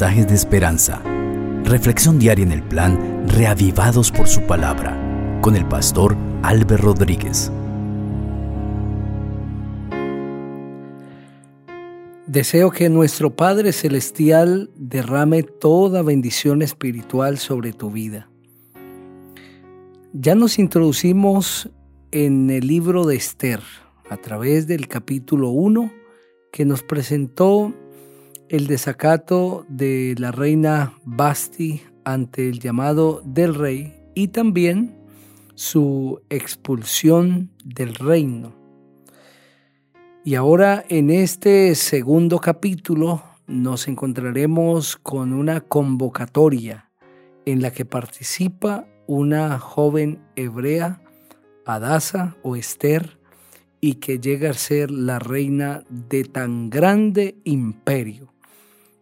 de esperanza. Reflexión diaria en el plan Reavivados por su palabra con el pastor Álvaro Rodríguez. Deseo que nuestro Padre Celestial derrame toda bendición espiritual sobre tu vida. Ya nos introducimos en el libro de Esther a través del capítulo 1 que nos presentó el desacato de la reina Basti ante el llamado del rey y también su expulsión del reino. Y ahora en este segundo capítulo nos encontraremos con una convocatoria en la que participa una joven hebrea, Adasa o Esther, y que llega a ser la reina de tan grande imperio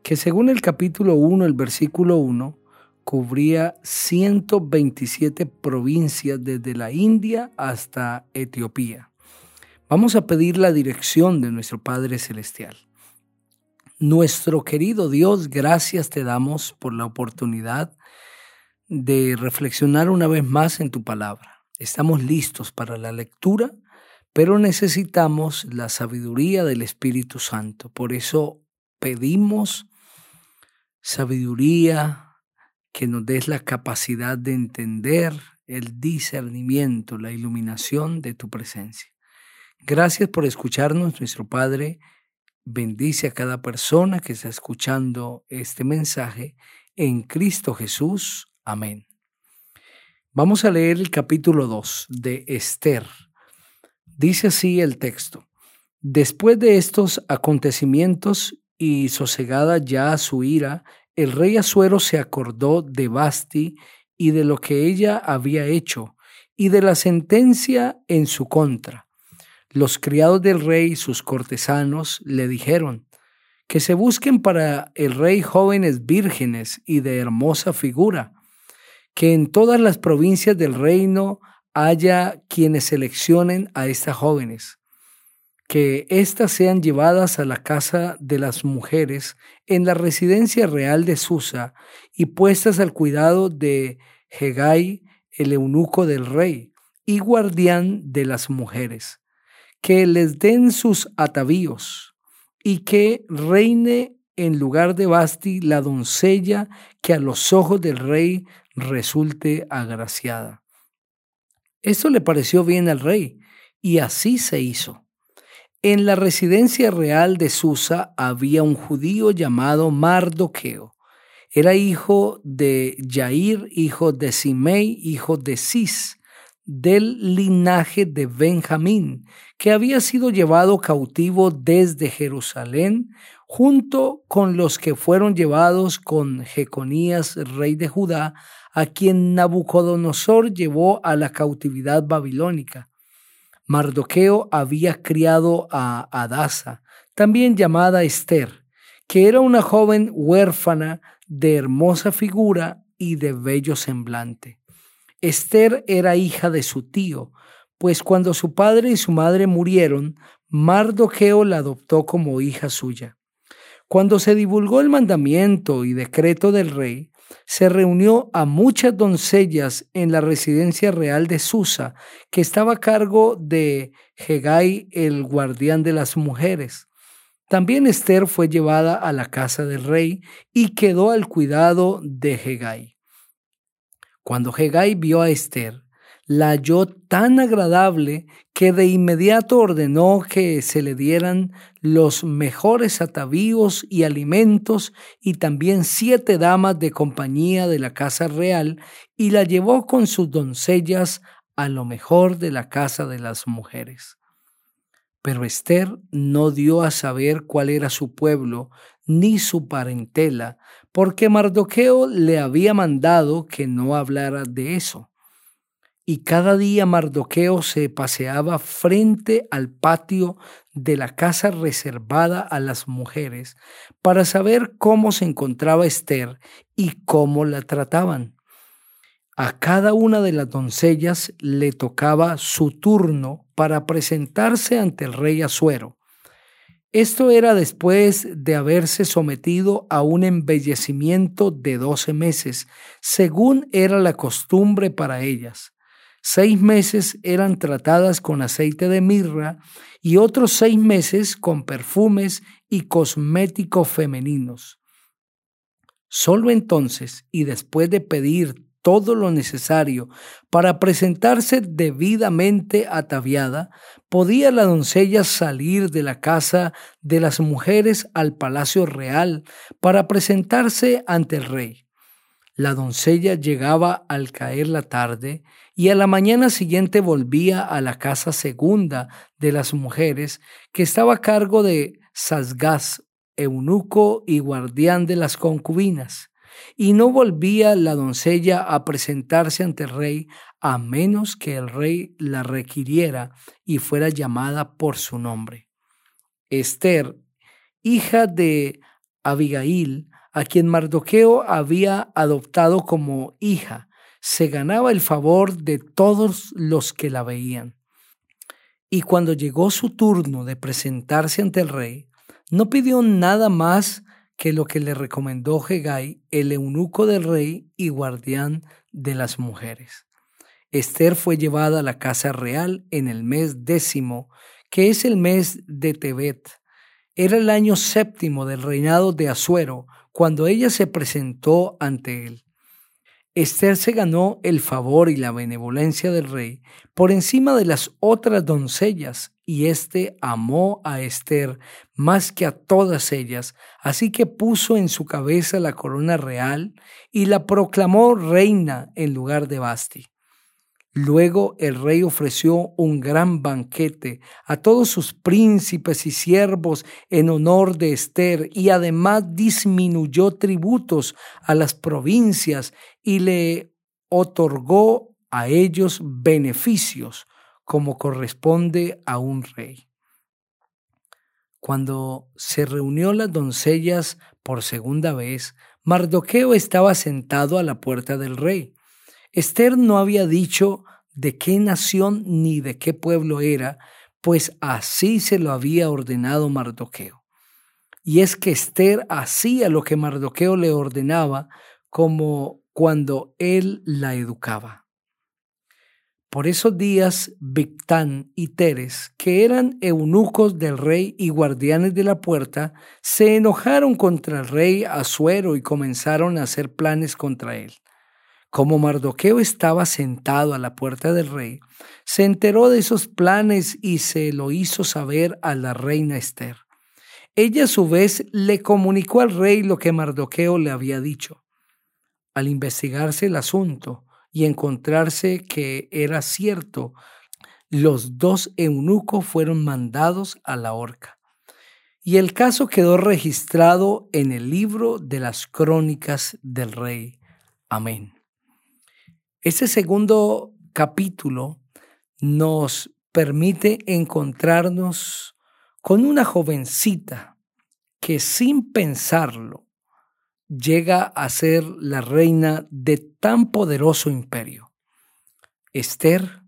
que según el capítulo 1, el versículo 1, cubría 127 provincias desde la India hasta Etiopía. Vamos a pedir la dirección de nuestro Padre Celestial. Nuestro querido Dios, gracias te damos por la oportunidad de reflexionar una vez más en tu palabra. Estamos listos para la lectura, pero necesitamos la sabiduría del Espíritu Santo. Por eso pedimos sabiduría, que nos des la capacidad de entender el discernimiento, la iluminación de tu presencia. Gracias por escucharnos, nuestro Padre. Bendice a cada persona que está escuchando este mensaje en Cristo Jesús. Amén. Vamos a leer el capítulo 2 de Esther. Dice así el texto. Después de estos acontecimientos, y sosegada ya su ira, el rey Asuero se acordó de Basti y de lo que ella había hecho, y de la sentencia en su contra. Los criados del rey y sus cortesanos le dijeron, que se busquen para el rey jóvenes vírgenes y de hermosa figura, que en todas las provincias del reino haya quienes seleccionen a estas jóvenes que éstas sean llevadas a la casa de las mujeres en la residencia real de Susa y puestas al cuidado de Hegai, el eunuco del rey y guardián de las mujeres, que les den sus atavíos y que reine en lugar de Basti la doncella que a los ojos del rey resulte agraciada. Esto le pareció bien al rey y así se hizo. En la residencia real de Susa había un judío llamado Mardoqueo. Era hijo de Jair, hijo de Simei, hijo de Cis, del linaje de Benjamín, que había sido llevado cautivo desde Jerusalén, junto con los que fueron llevados con Jeconías, rey de Judá, a quien Nabucodonosor llevó a la cautividad babilónica. Mardoqueo había criado a Adasa, también llamada Esther, que era una joven huérfana de hermosa figura y de bello semblante. Esther era hija de su tío, pues cuando su padre y su madre murieron, Mardoqueo la adoptó como hija suya. Cuando se divulgó el mandamiento y decreto del rey, se reunió a muchas doncellas en la residencia real de Susa, que estaba a cargo de Hegai, el guardián de las mujeres. También Esther fue llevada a la casa del rey y quedó al cuidado de Hegai. Cuando Hegai vio a Esther, la halló tan agradable que de inmediato ordenó que se le dieran los mejores atavíos y alimentos y también siete damas de compañía de la casa real y la llevó con sus doncellas a lo mejor de la casa de las mujeres. Pero Esther no dio a saber cuál era su pueblo ni su parentela, porque Mardoqueo le había mandado que no hablara de eso y cada día Mardoqueo se paseaba frente al patio de la casa reservada a las mujeres para saber cómo se encontraba Esther y cómo la trataban. A cada una de las doncellas le tocaba su turno para presentarse ante el rey Asuero. Esto era después de haberse sometido a un embellecimiento de doce meses, según era la costumbre para ellas. Seis meses eran tratadas con aceite de mirra y otros seis meses con perfumes y cosméticos femeninos. Solo entonces, y después de pedir todo lo necesario para presentarse debidamente ataviada, podía la doncella salir de la casa de las mujeres al palacio real para presentarse ante el rey. La doncella llegaba al caer la tarde y a la mañana siguiente volvía a la casa segunda de las mujeres que estaba a cargo de Sasgaz, eunuco y guardián de las concubinas y no volvía la doncella a presentarse ante el rey a menos que el rey la requiriera y fuera llamada por su nombre. Esther, hija de Abigail, a quien Mardoqueo había adoptado como hija, se ganaba el favor de todos los que la veían. Y cuando llegó su turno de presentarse ante el rey, no pidió nada más que lo que le recomendó Hegai, el eunuco del rey y guardián de las mujeres. Esther fue llevada a la casa real en el mes décimo, que es el mes de Tebet. Era el año séptimo del reinado de Asuero, cuando ella se presentó ante él. Esther se ganó el favor y la benevolencia del rey por encima de las otras doncellas, y éste amó a Esther más que a todas ellas, así que puso en su cabeza la corona real y la proclamó reina en lugar de Basti. Luego el rey ofreció un gran banquete a todos sus príncipes y siervos en honor de Esther y además disminuyó tributos a las provincias y le otorgó a ellos beneficios como corresponde a un rey. Cuando se reunió las doncellas por segunda vez, Mardoqueo estaba sentado a la puerta del rey Esther no había dicho de qué nación ni de qué pueblo era, pues así se lo había ordenado Mardoqueo. Y es que Esther hacía lo que Mardoqueo le ordenaba, como cuando él la educaba. Por esos días, Victán y Teres, que eran eunucos del rey y guardianes de la puerta, se enojaron contra el rey Asuero y comenzaron a hacer planes contra él. Como Mardoqueo estaba sentado a la puerta del rey, se enteró de esos planes y se lo hizo saber a la reina Esther. Ella a su vez le comunicó al rey lo que Mardoqueo le había dicho. Al investigarse el asunto y encontrarse que era cierto, los dos eunucos fueron mandados a la horca. Y el caso quedó registrado en el libro de las crónicas del rey. Amén. Ese segundo capítulo nos permite encontrarnos con una jovencita que sin pensarlo llega a ser la reina de tan poderoso imperio. Esther,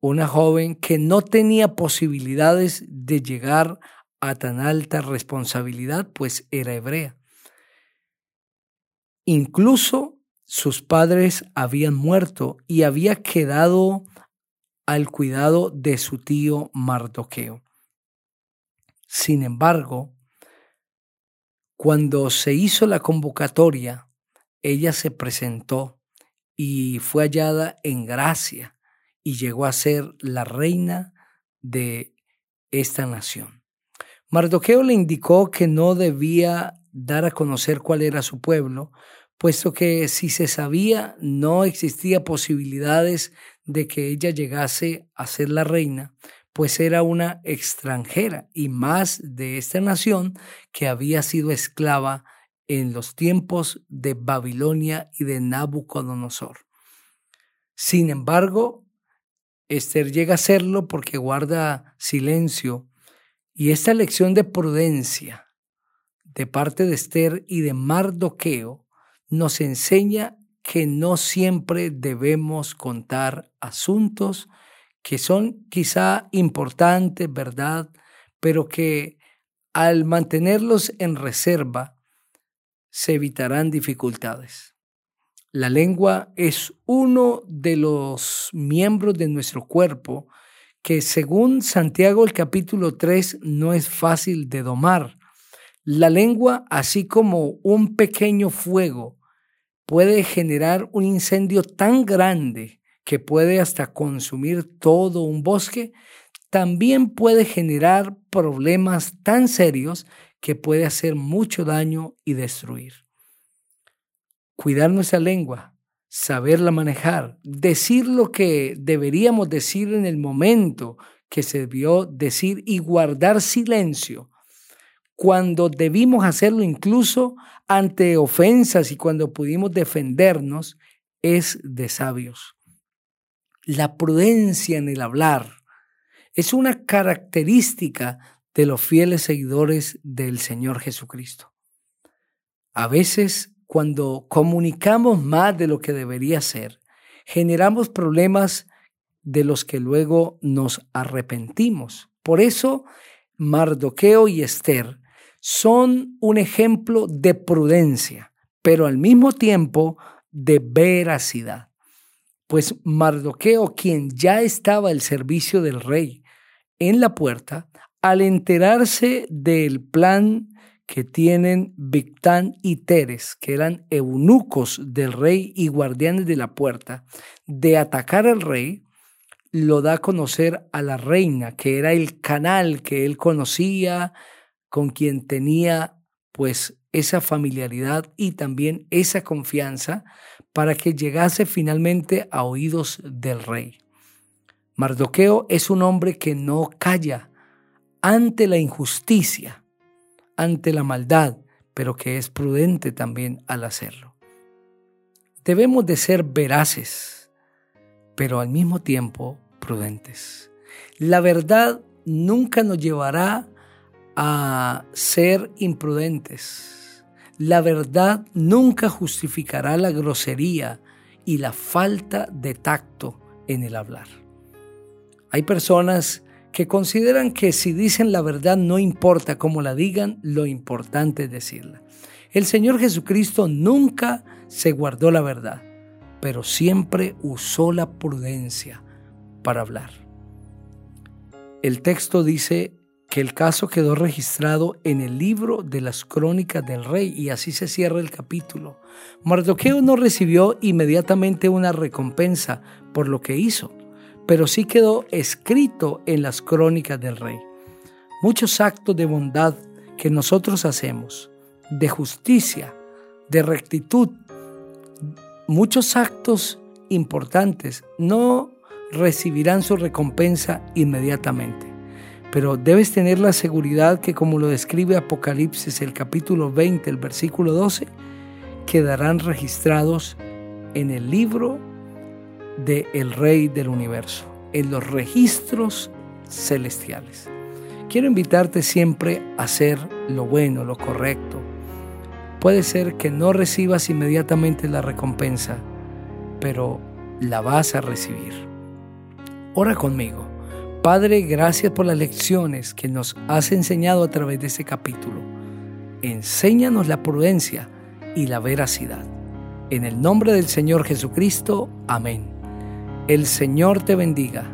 una joven que no tenía posibilidades de llegar a tan alta responsabilidad, pues era hebrea. Incluso sus padres habían muerto y había quedado al cuidado de su tío Mardoqueo. Sin embargo, cuando se hizo la convocatoria, ella se presentó y fue hallada en gracia y llegó a ser la reina de esta nación. Mardoqueo le indicó que no debía dar a conocer cuál era su pueblo, puesto que si se sabía no existía posibilidades de que ella llegase a ser la reina, pues era una extranjera y más de esta nación que había sido esclava en los tiempos de Babilonia y de Nabucodonosor. Sin embargo, Esther llega a serlo porque guarda silencio y esta lección de prudencia de parte de Esther y de Mardoqueo nos enseña que no siempre debemos contar asuntos que son quizá importantes, ¿verdad? Pero que al mantenerlos en reserva, se evitarán dificultades. La lengua es uno de los miembros de nuestro cuerpo que según Santiago el capítulo 3 no es fácil de domar. La lengua, así como un pequeño fuego, puede generar un incendio tan grande que puede hasta consumir todo un bosque, también puede generar problemas tan serios que puede hacer mucho daño y destruir. Cuidar nuestra lengua, saberla manejar, decir lo que deberíamos decir en el momento que se debió decir y guardar silencio cuando debimos hacerlo incluso ante ofensas y cuando pudimos defendernos, es de sabios. La prudencia en el hablar es una característica de los fieles seguidores del Señor Jesucristo. A veces, cuando comunicamos más de lo que debería ser, generamos problemas de los que luego nos arrepentimos. Por eso, Mardoqueo y Esther son un ejemplo de prudencia, pero al mismo tiempo de veracidad. Pues Mardoqueo, quien ya estaba al servicio del rey en la puerta, al enterarse del plan que tienen Victán y Teres, que eran eunucos del rey y guardianes de la puerta, de atacar al rey, lo da a conocer a la reina, que era el canal que él conocía, con quien tenía pues esa familiaridad y también esa confianza para que llegase finalmente a oídos del rey. Mardoqueo es un hombre que no calla ante la injusticia, ante la maldad, pero que es prudente también al hacerlo. Debemos de ser veraces, pero al mismo tiempo prudentes. La verdad nunca nos llevará a ser imprudentes. La verdad nunca justificará la grosería y la falta de tacto en el hablar. Hay personas que consideran que si dicen la verdad no importa cómo la digan, lo importante es decirla. El Señor Jesucristo nunca se guardó la verdad, pero siempre usó la prudencia para hablar. El texto dice que el caso quedó registrado en el libro de las crónicas del rey y así se cierra el capítulo. Mardoqueo no recibió inmediatamente una recompensa por lo que hizo, pero sí quedó escrito en las crónicas del rey. Muchos actos de bondad que nosotros hacemos, de justicia, de rectitud, muchos actos importantes no recibirán su recompensa inmediatamente pero debes tener la seguridad que como lo describe Apocalipsis el capítulo 20, el versículo 12, quedarán registrados en el libro de el Rey del Universo, en los registros celestiales. Quiero invitarte siempre a hacer lo bueno, lo correcto. Puede ser que no recibas inmediatamente la recompensa, pero la vas a recibir. Ora conmigo. Padre, gracias por las lecciones que nos has enseñado a través de este capítulo. Enséñanos la prudencia y la veracidad. En el nombre del Señor Jesucristo, amén. El Señor te bendiga.